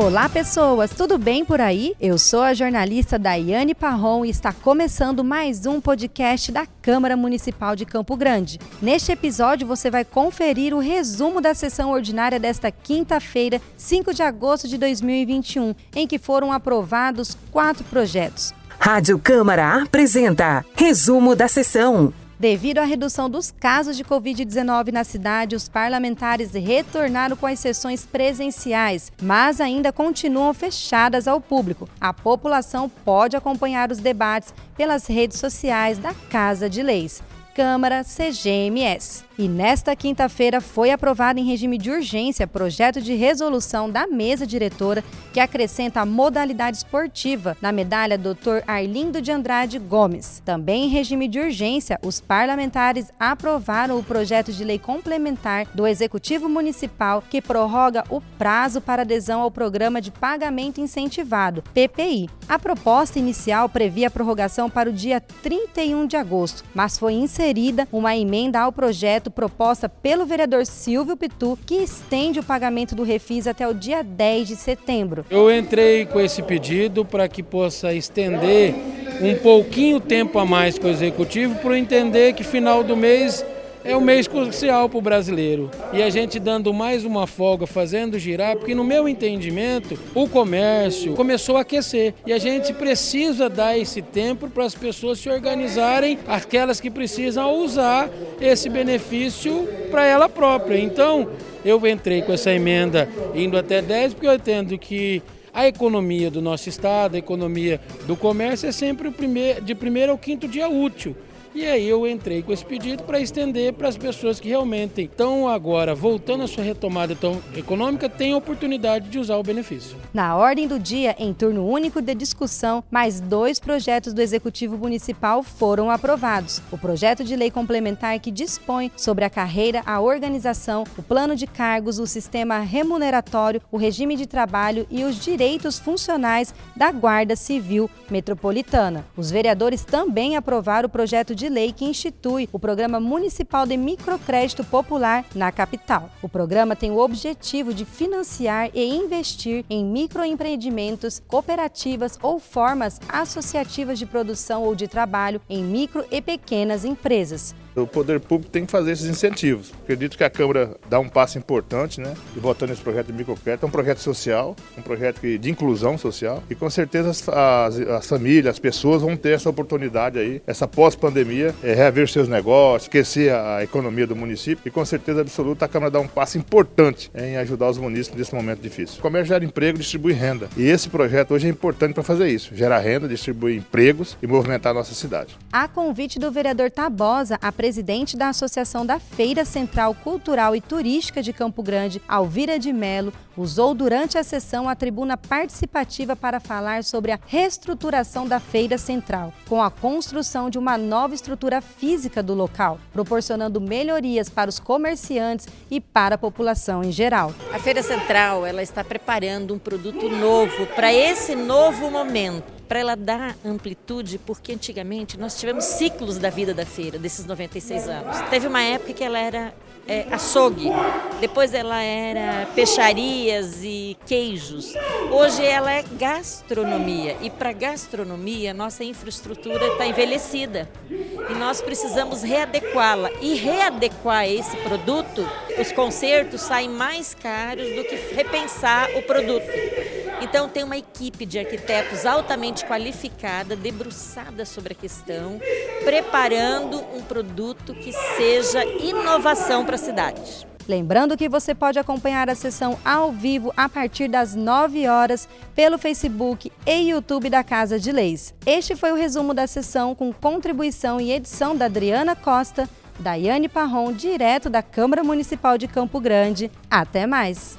Olá, pessoas, tudo bem por aí? Eu sou a jornalista Daiane Parron e está começando mais um podcast da Câmara Municipal de Campo Grande. Neste episódio, você vai conferir o resumo da sessão ordinária desta quinta-feira, 5 de agosto de 2021, em que foram aprovados quatro projetos. Rádio Câmara apresenta Resumo da Sessão. Devido à redução dos casos de Covid-19 na cidade, os parlamentares retornaram com as sessões presenciais, mas ainda continuam fechadas ao público. A população pode acompanhar os debates pelas redes sociais da Casa de Leis. Câmara CGMS. E nesta quinta-feira foi aprovado em regime de urgência projeto de resolução da mesa diretora que acrescenta a modalidade esportiva na medalha Dr. Arlindo de Andrade Gomes. Também em regime de urgência, os parlamentares aprovaram o projeto de lei complementar do Executivo Municipal que prorroga o prazo para adesão ao Programa de Pagamento Incentivado, PPI. A proposta inicial previa a prorrogação para o dia 31 de agosto, mas foi inserida uma emenda ao projeto projeto proposta pelo vereador Silvio Pitu, que estende o pagamento do refis até o dia 10 de setembro. Eu entrei com esse pedido para que possa estender um pouquinho tempo a mais com o executivo, para entender que final do mês é um mês crucial para o brasileiro. E a gente dando mais uma folga, fazendo girar, porque no meu entendimento, o comércio começou a aquecer. E a gente precisa dar esse tempo para as pessoas se organizarem, aquelas que precisam usar esse benefício para ela própria. Então, eu entrei com essa emenda indo até 10, porque eu entendo que a economia do nosso estado, a economia do comércio é sempre de primeiro ao quinto dia útil. E aí eu entrei com esse pedido para estender para as pessoas que realmente estão agora voltando à sua retomada econômica, têm a oportunidade de usar o benefício. Na ordem do dia, em turno único de discussão, mais dois projetos do Executivo Municipal foram aprovados. O projeto de lei complementar que dispõe sobre a carreira, a organização, o plano de cargos, o sistema remuneratório, o regime de trabalho e os direitos funcionais da Guarda Civil Metropolitana. Os vereadores também aprovaram o projeto de lei que institui o Programa Municipal de Microcrédito Popular na capital. O programa tem o objetivo de financiar e investir em microempreendimentos, cooperativas ou formas associativas de produção ou de trabalho em micro e pequenas empresas. O poder público tem que fazer esses incentivos. Acredito que a Câmara dá um passo importante, né? E votando esse projeto de microcrédito, é um projeto social, um projeto de inclusão social. E com certeza as, as, as famílias, as pessoas vão ter essa oportunidade aí, essa pós-pandemia, é, reaver seus negócios, esquecer a, a, economia do município. E com certeza absoluta a Câmara dá um passo importante em ajudar os municípios nesse momento difícil. O comércio gera emprego, distribui renda. E esse projeto hoje é importante para fazer isso: gerar renda, distribuir empregos e movimentar a nossa cidade. A convite do vereador Tabosa, a presidente da Associação da Feira Central Cultural e Turística de Campo Grande, Alvira de Melo, usou durante a sessão a tribuna participativa para falar sobre a reestruturação da Feira Central, com a construção de uma nova estrutura física do local, proporcionando melhorias para os comerciantes e para a população em geral. A Feira Central ela está preparando um produto novo para esse novo momento para ela dar amplitude, porque antigamente nós tivemos ciclos da vida da feira, desses 96 anos. Teve uma época que ela era é, açougue, depois ela era peixarias e queijos. Hoje ela é gastronomia e para gastronomia nossa infraestrutura está envelhecida e nós precisamos readequá-la e readequar esse produto. Os concertos saem mais caros do que repensar o produto. Então tem uma equipe de arquitetos altamente qualificada, debruçada sobre a questão, preparando um produto que seja inovação para a cidade. Lembrando que você pode acompanhar a sessão ao vivo a partir das 9 horas pelo Facebook e YouTube da Casa de Leis. Este foi o resumo da sessão com contribuição e edição da Adriana Costa, Daiane Parron, direto da Câmara Municipal de Campo Grande. Até mais!